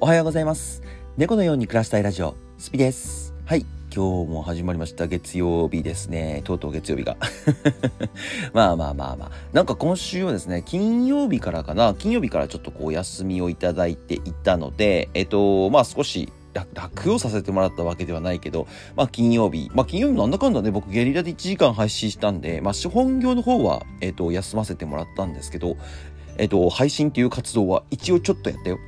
おはようございます。猫のように暮らしたいラジオ、スピです。はい。今日も始まりました。月曜日ですね。とうとう月曜日が。まあまあまあまあ。なんか今週はですね、金曜日からかな、金曜日からちょっとこう休みをいただいていたので、えっと、まあ少し楽をさせてもらったわけではないけど、まあ金曜日、まあ金曜日なんだかんだね、僕ゲリラで1時間配信したんで、まあ資本業の方は、えっと、休ませてもらったんですけど、えっと、配信っていう活動は一応ちょっとやったよ。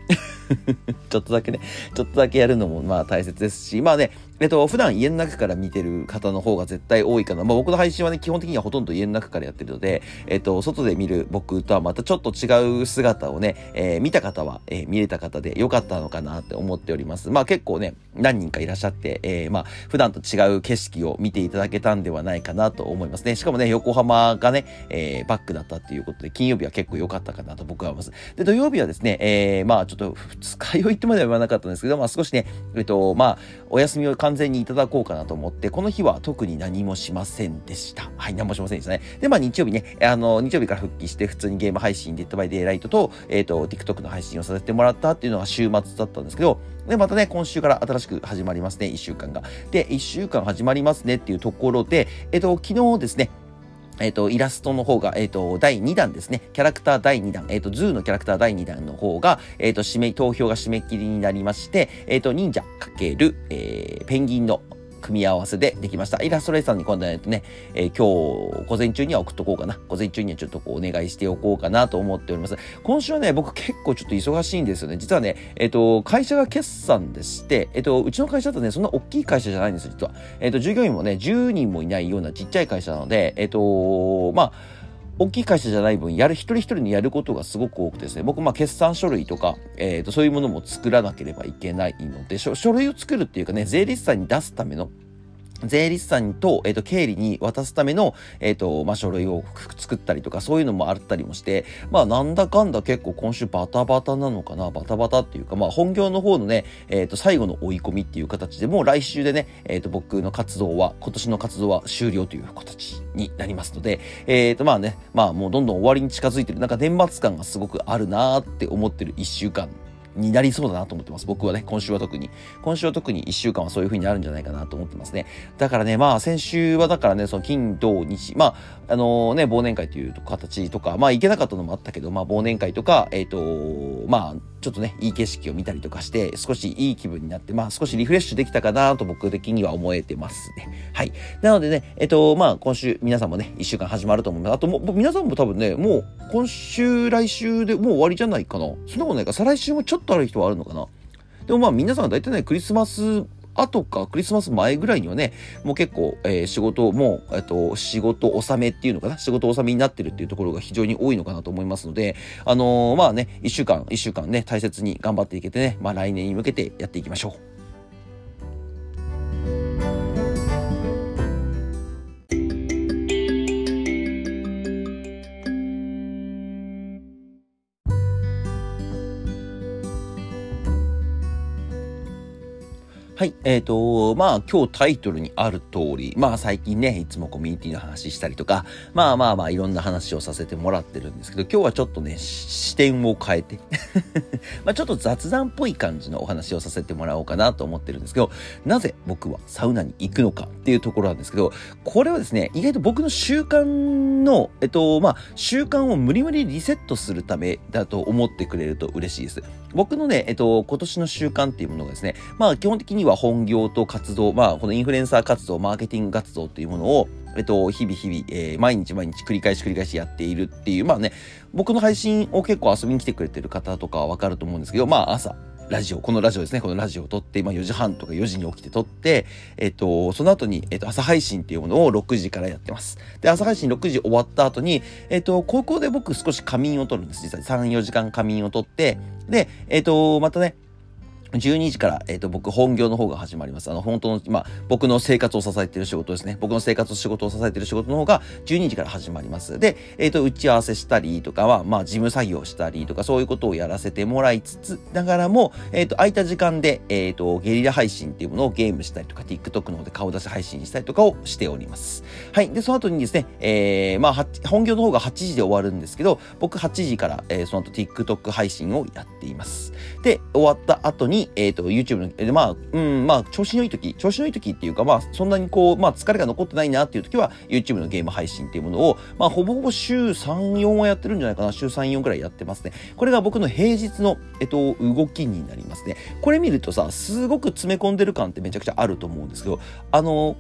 ちょっとだけね、ちょっとだけやるのもまあ大切ですし、まあね、えっと、普段家の中から見てる方の方が絶対多いかな。まあ僕の配信はね、基本的にはほとんど家の中からやってるので、えっと、外で見る僕とはまたちょっと違う姿をね、えー見た方は、えー見れた方で良かったのかなって思っております。まあ結構ね、何人かいらっしゃって、えーまあ普段と違う景色を見ていただけたんではないかなと思いますね。しかもね、横浜がね、えーバックだったっていうことで、金曜日は結構良かったかなと僕は思います。で、土曜日はですね、えーまあちょっと二日酔いってまでは言わなかったんですけど、まあ少しね、えっと、まあ、お休みを完全にいただこうかなと思って、この日は特に何もしませんでした。はい、何もしませんでしたね。で、まあ日曜日ね、あの、日曜日から復帰して普通にゲーム配信、 Dead by Daylight と、えっ、と、TikTok の配信をさせてもらったっていうのが週末だったんですけど、で、またね、今週から新しく始まりますね、1週間が。で、1週間始まりますねっていうところで、えっ、と、昨日ですね、えっ、と、イラストの方が、えっ、と、第2弾ですね。キャラクター第2弾、えっ、と、ズーのキャラクター第2弾の方が、えっ、と、締め、投票が締め切りになりまして、えっ、と、忍者かける、えー、ペンギンの組み合わせでできました。イラストレーターに今度はね、えー今日午前中には送っとこうかな。午前中にはちょっとこうお願いしておこうかなと思っております。今週はね、僕結構ちょっと忙しいんですよね。実はね、えっ、と、会社が決算でして、えっ、と、うちの会社だとね、そんな大きい会社じゃないんですよ、実は。えっ、と、従業員もね、10人もいないようなちっちゃい会社なので、えっ、と、まあ、大きい会社じゃない分、やる、一人一人にやることがすごく多くてですね、僕、まあ、決算書類とか、えっ、と、そういうものも作らなければいけないので、書書類を作るっていうかね、税理士さんに出すための、税理士さんと、えっ、と、経理に渡すための、えっ、と、まあ、書類を作ったりとか、そういうのもあったりもして、まあ、なんだかんだ結構今週バタバタなのかな、バタバタっていうか、まあ、本業の方のね、えっ、と、最後の追い込みっていう形でもう来週でね、えっ、と、僕の活動は、今年の活動は終了という形になりますので、えっ、と、まあね、まあ、もうどんどん終わりに近づいてる、なんか年末感がすごくあるなーって思ってる一週間になりそうだなと思ってます。僕はね、今週は特に。今週は特に1週間はそういう風になるんじゃないかなと思ってますね。だからね、まあ先週はだからね、その金、土、日、まあ、あのね、忘年会という形とか、まあ行けなかったのもあったけど、まあ忘年会とか、えっ、と、まあ、ちょっとね、いい景色を見たりとかして、少しいい気分になって、まあ少しリフレッシュできたかなと僕的には思えてますね。はい。なのでね、えっ、と、まあ今週皆さんもね、1週間始まると思います。あとも、皆さんも多分ね、もう今週、来週でもう終わりじゃないかな。そんなことないか。再来週もちょっとある人はあるのかな。でもまあ皆さん大体ね、クリスマス後かクリスマス前ぐらいにはね、もう結構、えー仕事も、えっと、仕事納めっていうのかな？仕事納めになってるっていうところが非常に多いのかなと思いますので、あのーまあね、一週間、一週間ね、大切に頑張っていけてね、まあ来年に向けてやっていきましょう。はい。えっ、と、まあ、今日タイトルにある通り、まあ、最近ね、いつもコミュニティの話したりとか、まあまあまあ、いろんな話をさせてもらってるんですけど、今日はちょっとね、視点を変えて、まあ、ちょっと雑談っぽい感じのお話をさせてもらおうかなと思ってるんですけど、なぜ僕はサウナに行くのかっていうところなんですけど、これはですね、意外と僕の習慣の、えっと、まあ、習慣を無理無理リセットするためだと思ってくれると嬉しいです。僕のね、えっと、今年の習慣っていうものがですね、まあ基本的には本業と活動、まあこのインフルエンサー活動、マーケティング活動っていうものを、えっと、日々日々、えー毎日毎日繰り返し繰り返しやっているっていう、まあね、僕の配信を結構遊びに来てくれてる方とかはわかると思うんですけど、まあ朝、ラジオ、このラジオですね、このラジオを撮って、まあ4時半とか4時に起きて撮って、えっと、その後に、えっと、朝配信っていうものを6時からやってます。で、朝配信6時終わった後に、えっと、高校で僕少し仮眠を取るんです。実際3、4時間仮眠を取って、で、えっと、またね、12時から、えっ、ー、と、僕本業の方が始まります。あの、本当の、まあ、僕の生活を支えている仕事ですね。僕の生活、仕事を支えている仕事の方が12時から始まります。で、えっ、ー、と、打ち合わせしたりとかは、まあ、事務作業したりとか、そういうことをやらせてもらいつつ、ながらも、えっ、ー、と、空いた時間で、えっ、と、ゲリラ配信っていうものをゲームしたりとか、TikTok の方で顔出し配信したりとかをしております。はい。で、その後にですね、えー、まあ、本業の方が8時で終わるんですけど、僕8時から、えー、その後 TikTok 配信をやっています。で、終わった後に、にえっ、と、YouTube の、えで、まあ、うん、まあ、調子のいい時、調子のいい時っていうか、まあ、そんなにこう、まあ、疲れが残ってないなっていう時は、YouTube のゲーム配信っていうものを、まあ、ほぼほぼ週3、4はやってるんじゃないかな。週3、4くらいやってますね。これが僕の平日の、えっと、動きになりますね。これ見るとさ、すごく詰め込んでる感ってめちゃくちゃあると思うんですけど、あの、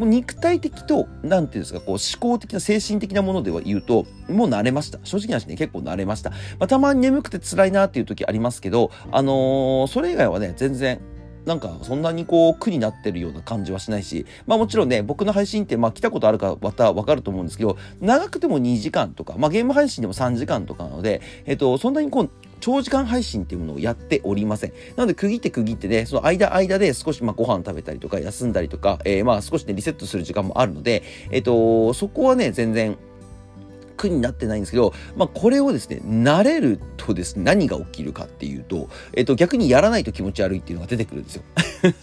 もう肉体的と、なんていうんですか、こう思考的な精神的なものでは言うと、もう慣れました。正直な話ね、結構慣れました。まあ、たまに眠くて辛いなっていう時ありますけど、あのー、それ以外はね、全然、なんかそんなにこう苦になってるような感じはしないし、まあもちろんね、僕の配信ってまあ来たことあるかまたわかると思うんですけど、長くても2時間とか、まあゲーム配信でも3時間とかなので、えっと、そんなにこう、長時間配信っていうものをやっておりません。なので、区切って区切ってね、その間間で少しまあご飯食べたりとか休んだりとか、えー、まあ少しね、リセットする時間もあるので、えっ、と、そこはね、全然、苦になってないんですけど、まあ、これをですね、慣れるとですね、何が起きるかっていうと、えっと、逆にやらないと気持ち悪いっていうのが出てくるんですよ。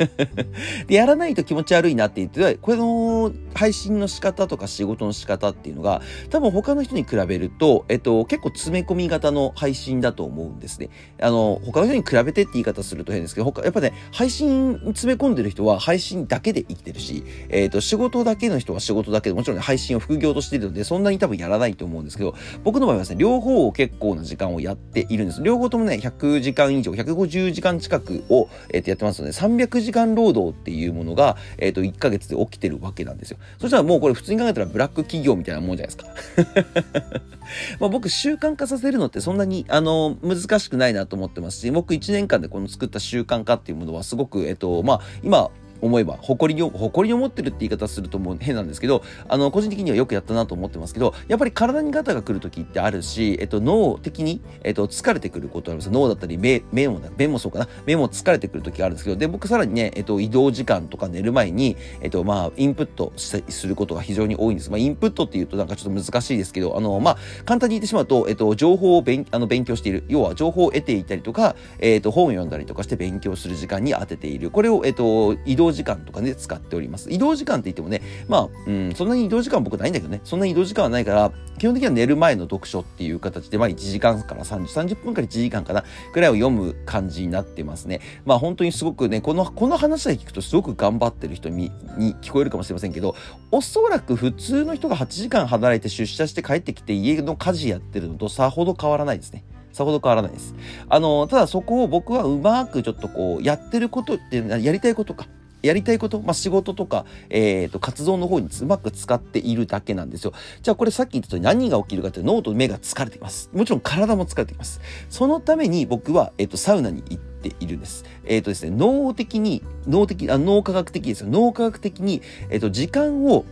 で、やらないと気持ち悪いなって言って、これの配信の仕方とか仕事の仕方っていうのが、多分他の人に比べると、えっと、結構詰め込み型の配信だと思うんですね。あの、他の人に比べてって言い方すると変ですけど、他、やっぱね、配信詰め込んでる人は配信だけで生きてるし、えっと、仕事だけの人は仕事だけで、もちろん、ね、配信を副業としてるので、そんなに多分やらないと思うんですけど、僕の場合はですね、両方を結構な時間をやっているんです。両方ともね、100時間以上、150時間近くを、えっと、やってますので、300時間労働っていうものが、えっと、1ヶ月で起きてるわけなんですよ。そしたらもうこれ普通に考えたらブラック企業みたいなもんじゃないですか。まあ僕習慣化させるのってそんなに、あの、難しくないなと思ってますし、僕1年間でこの作った習慣化っていうものはすごく、えっと、まあ、今、思えば、誇りに、誇りに思ってるって言い方するともう変なんですけど、あの、個人的にはよくやったなと思ってますけど、やっぱり体にガタが来る時ってあるし、えっと、脳的に、えっと、疲れてくることあります。脳だったり、目、目も、目もそうかな。目も疲れてくる時があるんですけど、で、僕さらにね、えっと、移動時間とか寝る前に、えっと、まあ、インプットすることが非常に多いんです。まあ、インプットっていうとなんかちょっと難しいですけど、あの、まあ、簡単に言ってしまうと、えっと、情報を勉あの勉強している。要は、情報を得ていたりとか、えっと、本を読んだりとかして勉強する時間に当てている。これを、えっと、移動時間とかね、使っております。移動時間って言ってもね、まあ、うん、そんなに移動時間僕ないんだけどね、そんなに移動時間はないから、基本的には寝る前の読書っていう形で、まあ1時間から30、30分から1時間かな、くらいを読む感じになってますね。まあ本当にすごくね、この、この話で聞くとすごく頑張ってる人にに聞こえるかもしれませんけど、おそらく普通の人が8時間働いて出社して帰ってきて家の家事やってるのとさほど変わらないですね。さほど変わらないです。あの、ただそこを僕はうまくちょっとこう、やってることっていうのは、やりたいことか。やりたいこと、まあ、仕事とか、えっ、ー、と、活動の方にうまく使っているだけなんですよ。じゃあこれさっき言ったと何が起きるかって脳と目が疲れています。もちろん体も疲れています。そのために僕は、えっ、ー、と、サウナに行っているんです。えっ、ー、とですね、脳的に、脳的、あ脳科学的ですよ。脳科学的に、えっ、と、時間を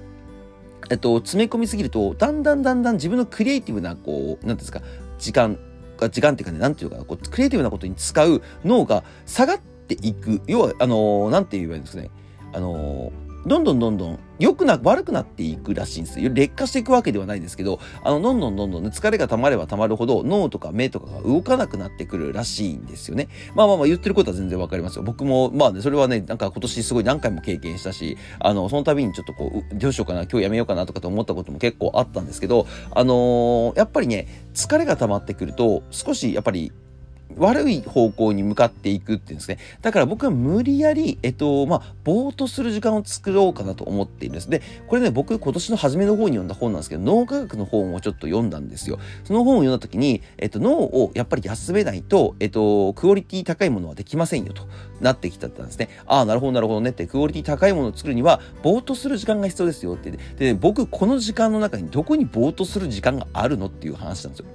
えっと、詰め込みすぎると、だんだんだんだん自分のクリエイティブな、こう、なんですか、時間、時間っていうかね、なんていうか、こう、クリエイティブなことに使う脳が下がってていく。要は、あのー、て言えばいいんですかね。あのーどんどんどんどん良くな、悪くなっていくらしいんですよ。劣化していくわけではないんですけど、あの、どんどんどんどんね、疲れが溜まれば溜まるほど、脳とか目とかが動かなくなってくるらしいんですよね。まあまあまあ言ってることは全然わかりますよ。僕も、まあね、それはね、なんか今年すごい何回も経験したし、あの、その度にちょっとこう、どうしようかな、今日やめようかなとかと思ったことも結構あったんですけど、あのー、やっぱりね、疲れが溜まってくると、少しやっぱり悪い方向に向かっていくっていうんですね。だから僕は無理やり、えっと、まあ、ぼーっとする時間を作ろうかなと思っているんです。で、これね、僕今年の初めの方に読んだ本なんですけど、脳科学の本をちょっと読んだんですよ。その本を読んだ時に、えっと、脳をやっぱり休めないと、えっと、クオリティ高いものはできませんよとなってきたんですね。ああ、なるほど、なるほどねって、クオリティ高いものを作るには、ぼーっとする時間が必要ですよって。で、で僕、この時間の中にどこにぼーっとする時間があるのっていう話なんですよ。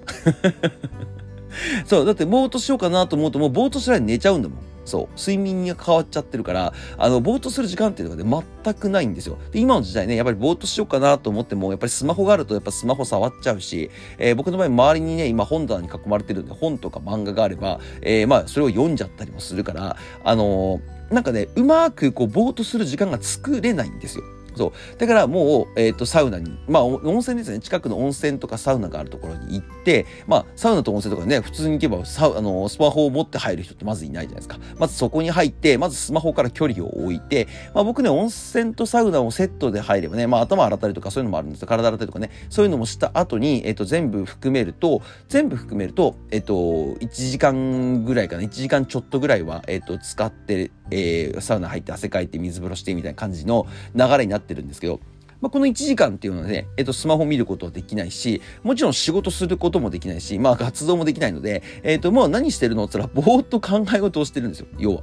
そう、だってぼーっとしようかなと思うと、もうぼーっとしたら寝ちゃうんだもん。そう。睡眠が変わっちゃってるから、あの、ぼーっとする時間っていうのがね、全くないんですよ。で、今の時代ね、やっぱりぼーっとしようかなと思っても、やっぱりスマホがあるとやっぱスマホ触っちゃうし、えー、僕の場合周りにね、今本棚に囲まれてるんで、本とか漫画があれば、えー、まあ、それを読んじゃったりもするから、あのー、なんかね、うまくこう、ぼーっとする時間が作れないんですよ。そう。だからもう、えっ、ー、と、サウナに、まあ、温泉ですね。近くの温泉とかサウナがあるところに行って、まあ、サウナと温泉とかね、普通に行けば、サあの、スマホを持って入る人ってまずいないじゃないですか。まずそこに入って、まずスマホから距離を置いて、まあ、僕ね、温泉とサウナをセットで入ればね、まあ、頭洗ったりとかそういうのもあるんですよ。体洗ったりとかね、そういうのもした後に、えっ、ー、と、全部含めると、全部含めると、えっ、ー、と、1時間ぐらいかな、1時間ちょっとぐらいは、えっ、と、使って、えサウナ入って汗かいて水風呂してみたいな感じの流れになってるんですけど、まあ、この1時間っていうのはね、えっと、スマホ見ることはできないし、もちろん仕事することもできないし、まあ、活動もできないので、えっと、もう何してるのって言ったら、ぼーっと考え事をしてるんですよ、要は。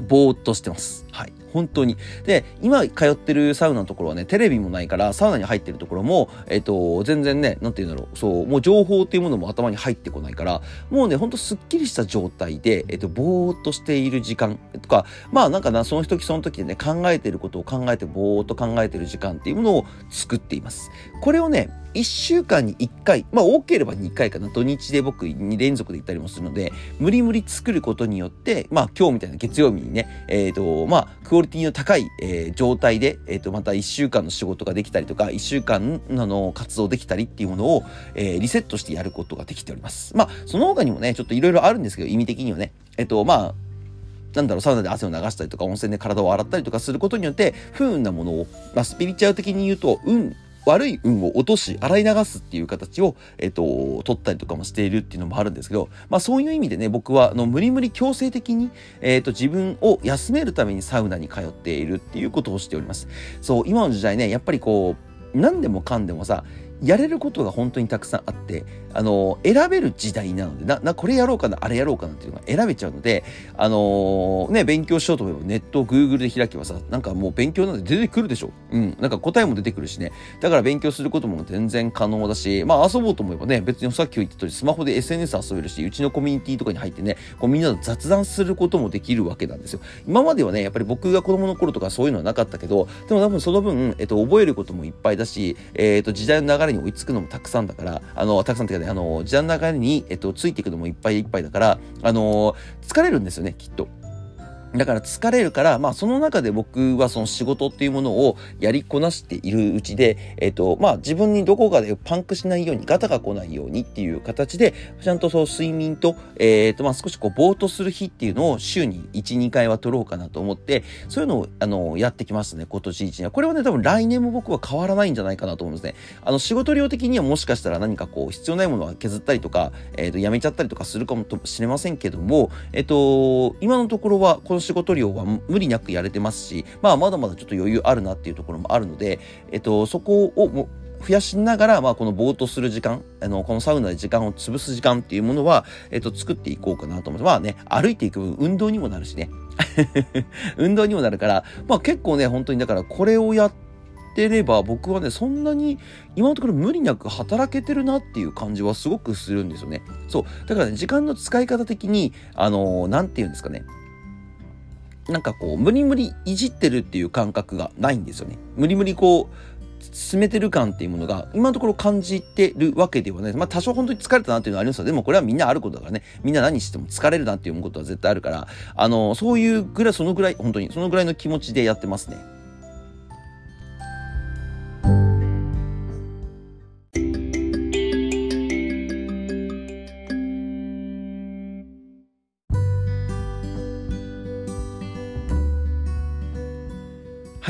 ぼーっとしてます。はい。本当に。で、今通ってるサウナのところはね、テレビもないから、サウナに入ってるところも、えっ、と、全然ね、なんて言うんだろう、そう、もう情報っていうものも頭に入ってこないから、もうね、ほんとすっきりした状態で、えっ、と、ぼーっとしている時間とか、まあなんかな、その時その時でね、考えてることを考えて、ぼーっと考えてる時間っていうものを作っています。これをね、1週間に1回、まあ多ければ2回かな、土日で僕2連続で行ったりもするので、無理無理作ることによって、まあ今日みたいな月曜日にね、えっ、ー、と、まあクオリティの高い、えー、状態で、えっ、ー、と、また1週間の仕事ができたりとか、1週間の活動できたりっていうものを、えー、リセットしてやることができております。まあその他にもね、ちょっといろいろあるんですけど、意味的にはね、えっ、と、まあ、なんだろう、サウナで汗を流したりとか、温泉で体を洗ったりとかすることによって、不運なものを、まあ、スピリチュアル的に言うと、運悪い運を落とし、洗い流すっていう形を、えっと、取ったりとかもしているっていうのもあるんですけど、まあそういう意味でね、僕は、あの、無理無理強制的に、えっと、自分を休めるためにサウナに通っているっていうことをしております。そう、今の時代ね、やっぱりこう、何でもかんでもさ、やれることが本当にたくさんあって、あの、選べる時代なので、な、な、これやろうかな、あれやろうかなっていうのが選べちゃうので、あのー、ね、勉強しようと思えばネットを Google で開けばさ、なんかもう勉強なんて出てくるでしょ。うん。なんか答えも出てくるしね。だから勉強することも全然可能だし、まあ遊ぼうと思えばね、別にさっき言った通りスマホで SNS 遊べるし、うちのコミュニティとかに入ってね、こうみんなと雑談することもできるわけなんですよ。今まではね、やっぱり僕が子供の頃とかそういうのはなかったけど、でも多分その分、えっと、覚えることもいっぱいだし、えっと、時代の流れに追いつくのもたくさんだから、あの、たくさんっていうかね、あの、時代の流れに、えっと、ついていくのもいっぱいいっぱいだから、あの疲れるんですよね、きっと。だから疲れるから、まあその中で僕はその仕事っていうものをやりこなしているうちで、えっ、と、まあ自分にどこかでパンクしないように、ガタが来ないようにっていう形で、ちゃんとそう睡眠と、えっ、と、まあ少しこうぼーっとする日っていうのを週に1、2回は取ろうかなと思って、そういうのを、あの、やってきますね、今年1年は。これはね、多分来年も僕は変わらないんじゃないかなと思うんですね。あの、仕事量的にはもしかしたら何かこう必要ないものは削ったりとか、えっ、と、やめちゃったりとかするかもしれませんけども、えっ、と、今のところはこの仕事量は無理なくやれてますし、まあ、まだまだちょっと余裕あるなっていうところもあるので、えっと、そこをも増やしながら、まあ、このぼーっとする時間、あの、このサウナで時間を潰す時間っていうものは、えっと、作っていこうかなと思って、まあね、歩いていく分、運動にもなるしね。運動にもなるから、まあ結構ね、本当にだからこれをやってれば僕はね、そんなに今のところ無理なく働けてるなっていう感じはすごくするんですよね。そう。だからね、時間の使い方的に、あのー、なんて言うんですかね。なんかこう、無理無理いじってるっていう感覚がないんですよね。無理無理こう、進めてる感っていうものが今のところ感じてるわけではない。まあ多少本当に疲れたなっていうのはありますよ。でもこれはみんなあることだからね。みんな何しても疲れるなっていうことは絶対あるから、あの、そういうぐらい、そのぐらい、本当に、そのぐらいの気持ちでやってますね。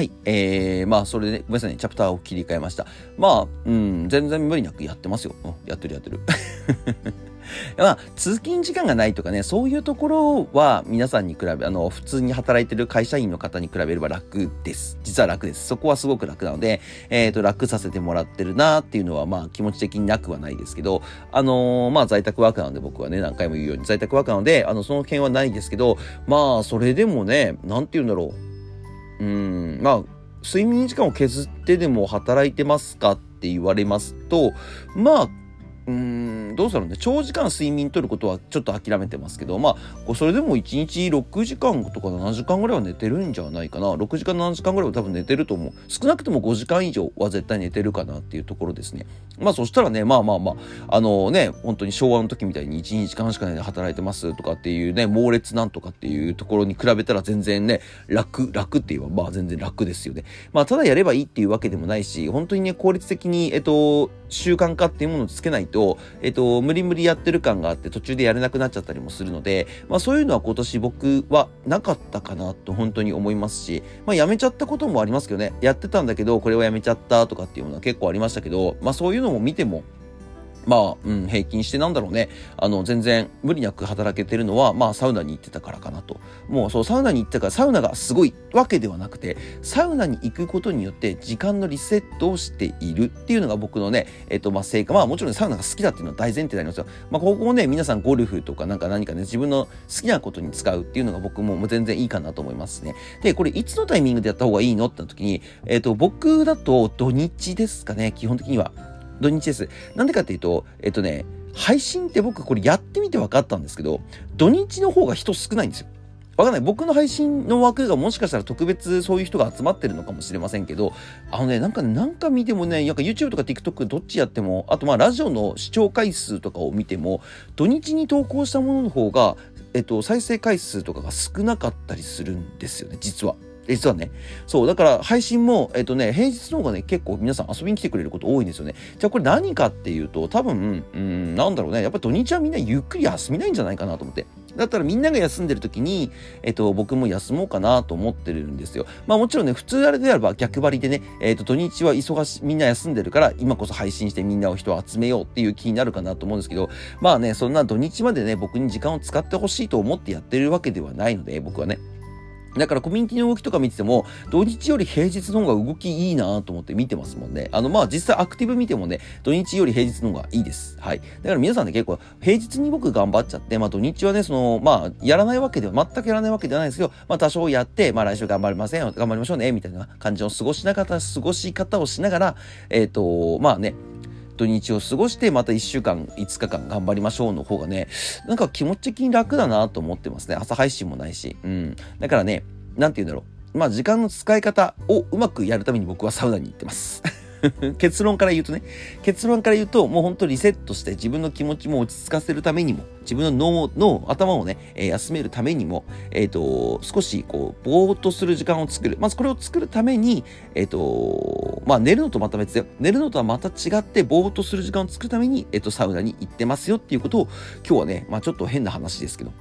はい。えー、まあ、それで、ごめんなさいね、チャプターを切り替えました。まあ、うん、全然無理なくやってますよ。うん、やってるやってる。まあ、通勤時間がないとかね、そういうところは皆さんに比べ、あの、普通に働いてる会社員の方に比べれば楽です。実は楽です。そこはすごく楽なので、えっ、ー、と、楽させてもらってるなっていうのは、まあ、気持ち的になくはないですけど、あのー、まあ、在宅ワークなので僕はね、何回も言うように在宅ワークなので、あの、その件はないですけど、まあ、それでもね、なんて言うんだろう。うん、まあ、睡眠時間を削ってでも働いてますかって言われますと、まあ、うーん、どうだろうね。長時間睡眠とることはちょっと諦めてますけど、まあ、それでも1日6時間とか7時間ぐらいは寝てるんじゃないかな。6時間7時間ぐらいは多分寝てると思う。少なくとも5時間以上は絶対寝てるかなっていうところですね。まあそしたらね、まあまあまあ、あのね、本当に昭和の時みたいに1、2時間しかないで働いてますとかっていうね、猛烈なんとかっていうところに比べたら全然ね、楽、楽って言えばまあ全然楽ですよね。まあただやればいいっていうわけでもないし、本当にね、効率的に、えっと、習慣化っていうものをつけないと、えっと、無理無理やってる感があって途中でやれなくなっちゃったりもするので、まあそういうのは今年僕はなかったかなと本当に思いますし、まあやめちゃったこともありますけどね、やってたんだけど、これはやめちゃったとかっていうのは結構ありましたけど、まあそういうのも見ても、まあ、うん、平均してなんだろうね。あの、全然無理なく働けてるのは、まあ、サウナに行ってたからかなと。もう、そう、サウナに行ったから、サウナがすごいわけではなくて、サウナに行くことによって時間のリセットをしているっていうのが僕のね、えっと、まあ、成果。まあ、もちろんサウナが好きだっていうのは大前提でありますよ。まあ、ここをね、皆さんゴルフとかなんか何かね、自分の好きなことに使うっていうのが僕も全然いいかなと思いますね。で、これいつのタイミングでやった方がいいのって時に、えっと、僕だと土日ですかね、基本的には。土日です。なんでかっていうと、えっとね、配信って僕これやってみて分かったんですけど、土日の方が人少ないんですよ。わかんない。僕の配信の枠がもしかしたら特別そういう人が集まってるのかもしれませんけど、あのね、なんか、なんか見てもね、なんか YouTube とか TikTok どっちやっても、あとまあラジオの視聴回数とかを見ても、土日に投稿したものの方が、えっと、再生回数とかが少なかったりするんですよね、実は。実はね。そう。だから配信も、えっとね、平日の方がね、結構皆さん遊びに来てくれること多いんですよね。じゃあこれ何かっていうと、多分、うん、なんだろうね。やっぱ土日はみんなゆっくり休みないんじゃないかなと思って。だったらみんなが休んでる時に、えっと、僕も休もうかなと思ってるんですよ。まあもちろんね、普通あれであれば逆張りでね、えっと、土日は忙し、みんな休んでるから、今こそ配信してみんなを人を集めようっていう気になるかなと思うんですけど、まあね、そんな土日までね、僕に時間を使ってほしいと思ってやってるわけではないので、僕はね。だからコミュニティの動きとか見てても、土日より平日の方が動きいいなと思って見てますもんね。あの、まあ実際アクティブ見てもね、土日より平日の方がいいです。はい。だから皆さんね、結構平日に僕頑張っちゃって、まあ土日はね、その、まあやらないわけでは、全くやらないわけではないですけど、まあ多少やって、まあ来週頑張りません、頑張りましょうね、みたいな感じの過ごしな方、過ごし方をしながら、えっ、ー、と、まあね、土日を過ごしてまた1週間5日間頑張りましょうの方がねなんか気持ち的に楽だなと思ってますね朝配信もないしうんだからね何て言うんだろう。まあ時間の使い方をうまくやるために僕はサウナに行ってます。結論から言うとね、結論から言うと、もうほんとリセットして自分の気持ちも落ち着かせるためにも、自分の脳、脳、頭をね、えー、休めるためにも、えっ、ー、と、少しこう、ぼーっとする時間を作る。まずこれを作るために、えっ、ー、と、まあ寝るのとまた別だよ。寝るのとはまた違って、ぼーっとする時間を作るために、えっ、と、サウナに行ってますよっていうことを、今日はね、まあちょっと変な話ですけど、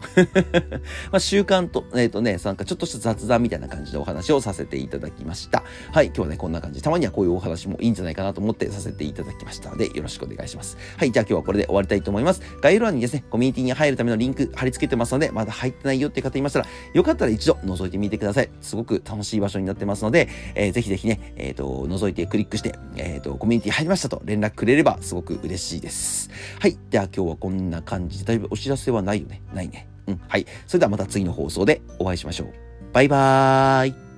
まあ習慣と、えっ、とね、なんかちょっとした雑談みたいな感じでお話をさせていただきました。はい、今日はね、こんな感じ。たまにはこういうお話もいいんじゃないかなと思ってさせていただきましたので、よろしくお願いします。はい、じゃあ今日はこれで終わりたいと思います。概要欄にですね、コミュニティに入るためのリンク貼り付けてますので、まだ入ってないよって方いましたら、よかったら一度覗いてみてください。すごく楽しい場所になってますので、えー、ぜひぜひね、えっ、ー、と、覗いてクリックして、えっ、ー、と、コミュニティ入りましたと連絡くれればすごく嬉しいです。はい。では今日はこんな感じで、だいぶお知らせはないよね。ないね。うん。はい。それではまた次の放送でお会いしましょう。バイバーイ。